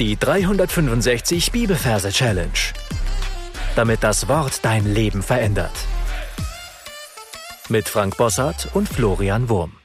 Die 365 Bibelverse Challenge. Damit das Wort dein Leben verändert. Mit Frank Bossart und Florian Wurm.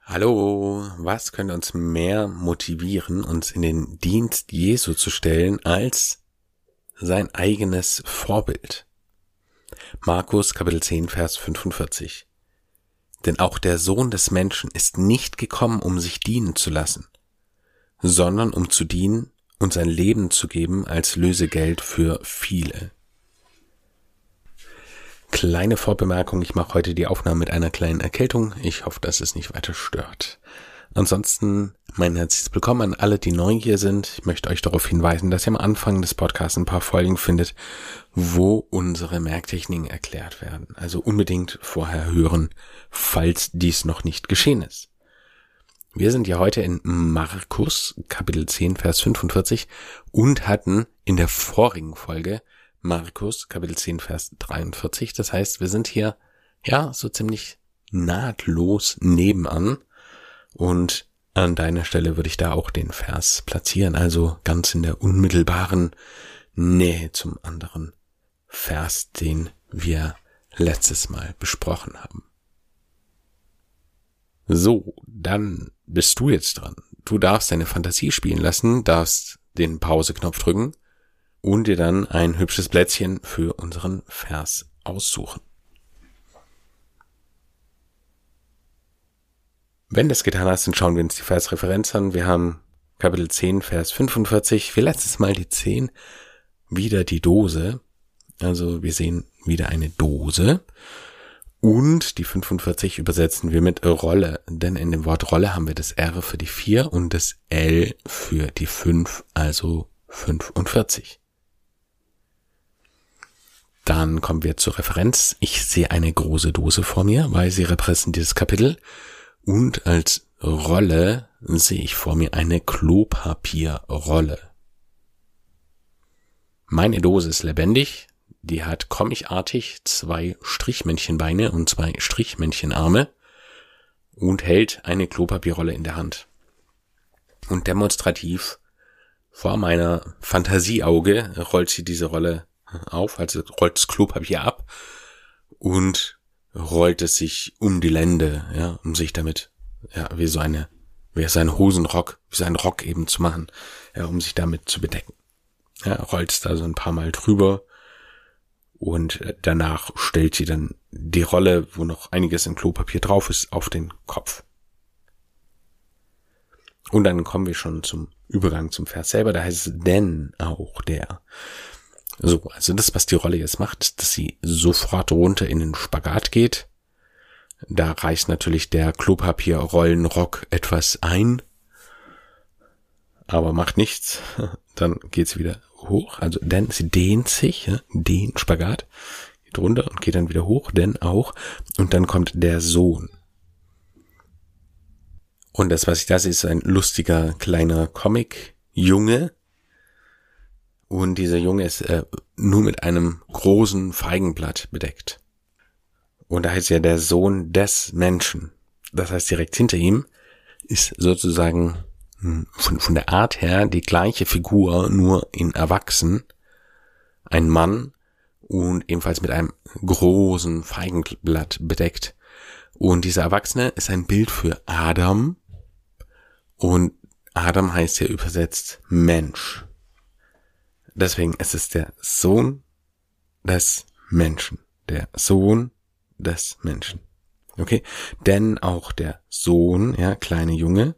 Hallo, was könnte uns mehr motivieren, uns in den Dienst Jesu zu stellen, als sein eigenes Vorbild? Markus Kapitel 10, Vers 45. Denn auch der Sohn des Menschen ist nicht gekommen, um sich dienen zu lassen, sondern um zu dienen und sein Leben zu geben als Lösegeld für viele. Kleine Vorbemerkung, ich mache heute die Aufnahme mit einer kleinen Erkältung. Ich hoffe, dass es nicht weiter stört. Ansonsten mein herzliches Willkommen an alle, die neu hier sind. Ich möchte euch darauf hinweisen, dass ihr am Anfang des Podcasts ein paar Folgen findet, wo unsere Merktechniken erklärt werden. Also unbedingt vorher hören, falls dies noch nicht geschehen ist. Wir sind ja heute in Markus Kapitel 10 Vers 45 und hatten in der vorigen Folge Markus Kapitel 10 Vers 43. Das heißt, wir sind hier ja so ziemlich nahtlos nebenan und an deiner Stelle würde ich da auch den Vers platzieren, also ganz in der unmittelbaren Nähe zum anderen Vers, den wir letztes Mal besprochen haben. So, dann bist du jetzt dran. Du darfst deine Fantasie spielen lassen, darfst den Pause-Knopf drücken und dir dann ein hübsches Plätzchen für unseren Vers aussuchen. Wenn das getan hast, dann schauen wir uns die Versreferenz an. Wir haben Kapitel 10, Vers 45, wie letztes Mal die 10, wieder die Dose. Also wir sehen wieder eine Dose. Und die 45 übersetzen wir mit Rolle, denn in dem Wort Rolle haben wir das R für die 4 und das L für die 5, also 45. Dann kommen wir zur Referenz. Ich sehe eine große Dose vor mir, weil sie repräsentiert dieses Kapitel. Und als Rolle sehe ich vor mir eine Klopapierrolle. Meine Dose ist lebendig, die hat comicartig zwei Strichmännchenbeine und zwei Strichmännchenarme und hält eine Klopapierrolle in der Hand. Und demonstrativ vor meiner Fantasieauge rollt sie diese Rolle auf, also rollt das Klopapier ab und rollt es sich um die Lände, ja, um sich damit, ja, wie so eine, wie so ein Hosenrock, wie so ein Rock eben zu machen, ja, um sich damit zu bedecken. Ja, rollt es da so ein paar Mal drüber und äh, danach stellt sie dann die Rolle, wo noch einiges in Klopapier drauf ist, auf den Kopf. Und dann kommen wir schon zum Übergang zum Vers selber, da heißt es denn auch der. So, also das, was die Rolle jetzt macht, dass sie sofort runter in den Spagat geht. Da reißt natürlich der Klopapierrollenrock etwas ein, aber macht nichts. Dann geht's wieder hoch, also denn sie dehnt sich, ja, den Spagat, geht runter und geht dann wieder hoch, denn auch, und dann kommt der Sohn. Und das, was ich da sehe, ist ein lustiger kleiner Comic-Junge. Und dieser Junge ist äh, nur mit einem großen Feigenblatt bedeckt. Und da heißt ja der Sohn des Menschen. Das heißt, direkt hinter ihm ist sozusagen von, von der Art her die gleiche Figur, nur in Erwachsen. Ein Mann und ebenfalls mit einem großen Feigenblatt bedeckt. Und dieser Erwachsene ist ein Bild für Adam. Und Adam heißt ja übersetzt Mensch. Deswegen ist es der Sohn des Menschen. Der Sohn des Menschen. Okay? Denn auch der Sohn, ja, kleine Junge,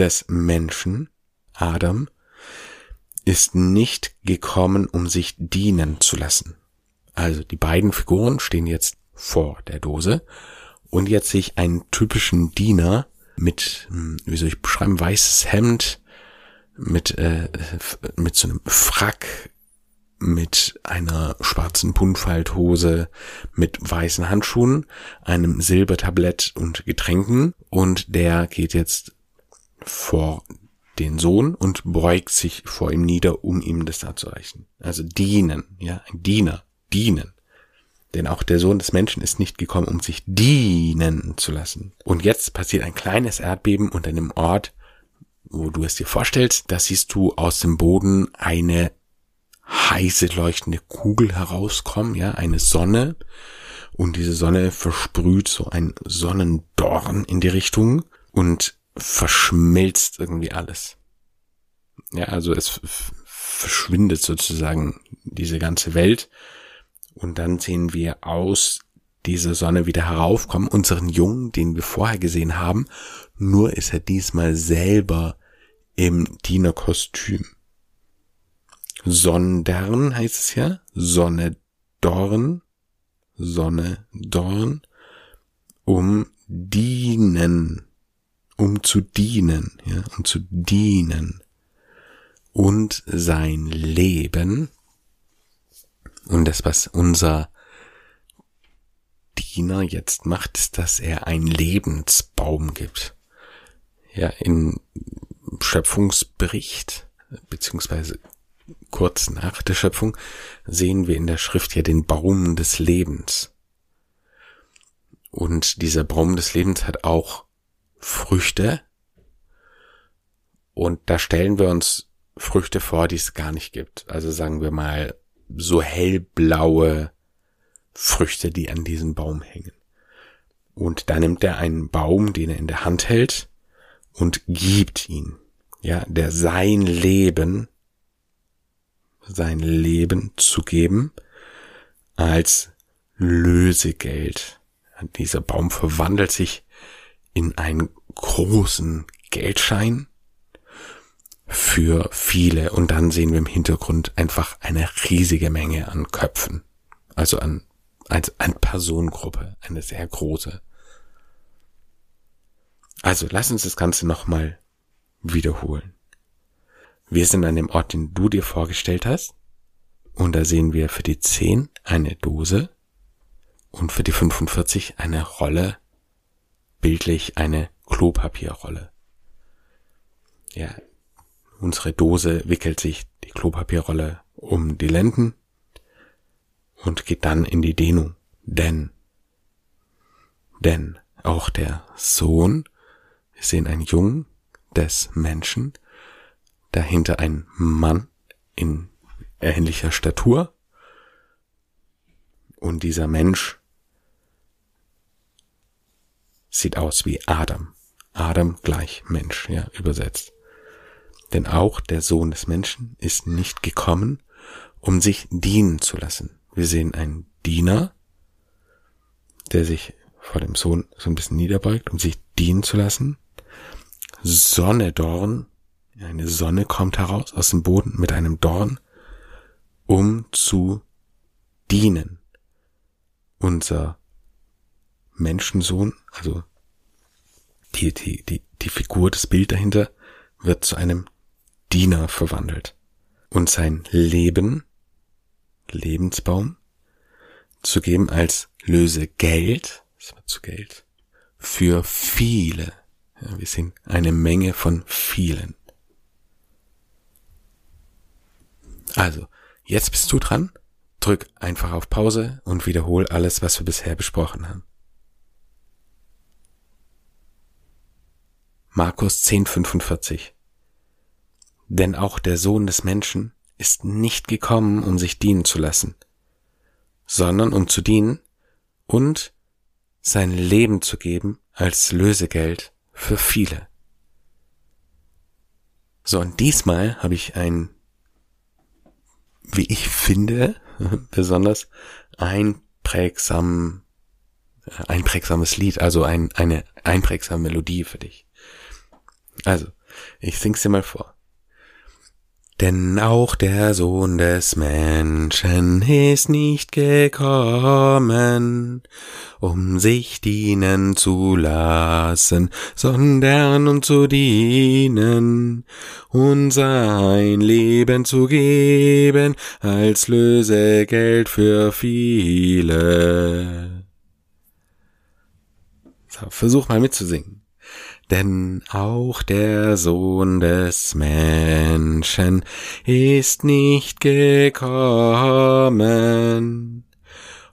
des Menschen, Adam, ist nicht gekommen, um sich dienen zu lassen. Also die beiden Figuren stehen jetzt vor der Dose und jetzt sehe ich einen typischen Diener mit, hm, wie soll ich beschreiben, weißes Hemd, mit, äh, mit so einem Frack, mit einer schwarzen Buntfalthose, mit weißen Handschuhen, einem Silbertablett und Getränken und der geht jetzt vor den Sohn und beugt sich vor ihm nieder, um ihm das da zu reichen. Also dienen, ja, ein Diener, dienen. Denn auch der Sohn des Menschen ist nicht gekommen, um sich dienen zu lassen. Und jetzt passiert ein kleines Erdbeben unter einem Ort, wo du es dir vorstellst, da siehst du aus dem Boden eine heiße leuchtende Kugel herauskommen, ja, eine Sonne. Und diese Sonne versprüht so ein Sonnendorn in die Richtung und verschmilzt irgendwie alles. Ja, also es verschwindet sozusagen diese ganze Welt. Und dann sehen wir aus dieser Sonne wieder heraufkommen, unseren Jungen, den wir vorher gesehen haben, nur ist er diesmal selber im Dienerkostüm. Sondern heißt es ja, Sonne Dorn, Sonne Dorn, um dienen, um zu dienen, ja, um zu dienen und sein Leben und das, was unser Diener jetzt macht, ist, dass er einen Lebensbaum gibt. Ja, in Schöpfungsbericht, beziehungsweise kurz nach der Schöpfung, sehen wir in der Schrift ja den Baum des Lebens. Und dieser Baum des Lebens hat auch Früchte. Und da stellen wir uns Früchte vor, die es gar nicht gibt. Also sagen wir mal so hellblaue Früchte, die an diesem Baum hängen. Und da nimmt er einen Baum, den er in der Hand hält, und gibt ihn. Ja, der sein Leben, sein Leben zu geben als Lösegeld. Dieser Baum verwandelt sich in einen großen Geldschein für viele und dann sehen wir im Hintergrund einfach eine riesige Menge an Köpfen, also an, als an Personengruppe, eine sehr große. Also lass uns das Ganze nochmal wiederholen. Wir sind an dem Ort, den du dir vorgestellt hast. Und da sehen wir für die 10 eine Dose und für die 45 eine Rolle, bildlich eine Klopapierrolle. Ja, unsere Dose wickelt sich die Klopapierrolle um die Lenden und geht dann in die Dehnung. Denn, denn auch der Sohn, wir sehen einen Jungen des Menschen, dahinter ein Mann in ähnlicher Statur und dieser Mensch sieht aus wie Adam. Adam gleich Mensch, ja, übersetzt. Denn auch der Sohn des Menschen ist nicht gekommen, um sich dienen zu lassen. Wir sehen einen Diener, der sich vor dem Sohn so ein bisschen niederbeugt, um sich dienen zu lassen. Sonne Dorn, eine Sonne kommt heraus aus dem Boden mit einem Dorn, um zu dienen. Unser Menschensohn, also die, die, die, die Figur, das Bild dahinter, wird zu einem Diener verwandelt und sein Leben, Lebensbaum, zu geben als Lösegeld, das wird zu Geld, für viele. Ja, wir sehen eine Menge von vielen. Also, jetzt bist du dran. Drück einfach auf Pause und wiederhol alles, was wir bisher besprochen haben. Markus 1045 denn auch der Sohn des Menschen ist nicht gekommen, um sich dienen zu lassen, sondern um zu dienen und sein Leben zu geben als Lösegeld für viele. So, und diesmal habe ich ein, wie ich finde, besonders einprägsam, äh, einprägsames Lied, also ein, eine einprägsame Melodie für dich. Also, ich sing's dir mal vor. Denn auch der Sohn des Menschen ist nicht gekommen, um sich dienen zu lassen, sondern um zu dienen und sein Leben zu geben als Lösegeld für viele. So, versuch mal mitzusingen denn auch der Sohn des Menschen ist nicht gekommen,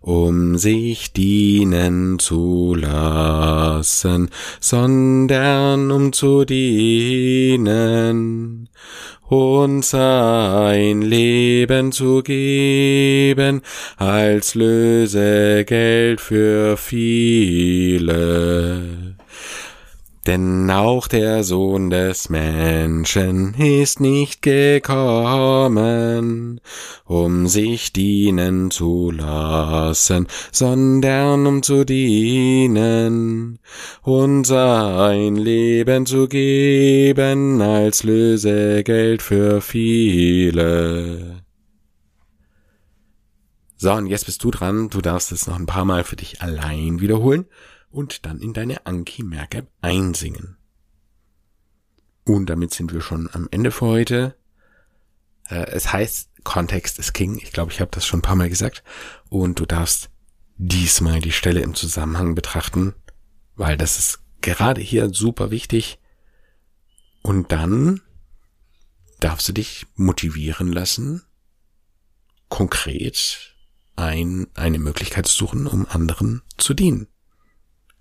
um sich dienen zu lassen, sondern um zu dienen und sein Leben zu geben als Lösegeld für viele. Denn auch der Sohn des Menschen ist nicht gekommen, um sich dienen zu lassen, sondern um zu dienen und sein Leben zu geben als Lösegeld für viele. So, und jetzt bist du dran. Du darfst es noch ein paar Mal für dich allein wiederholen und dann in deine Anki Merk einsingen. Und damit sind wir schon am Ende für heute. Äh, es heißt, Kontext ist King. Ich glaube, ich habe das schon ein paar Mal gesagt. Und du darfst diesmal die Stelle im Zusammenhang betrachten, weil das ist gerade hier super wichtig. Und dann darfst du dich motivieren lassen, konkret ein, eine Möglichkeit zu suchen, um anderen zu dienen.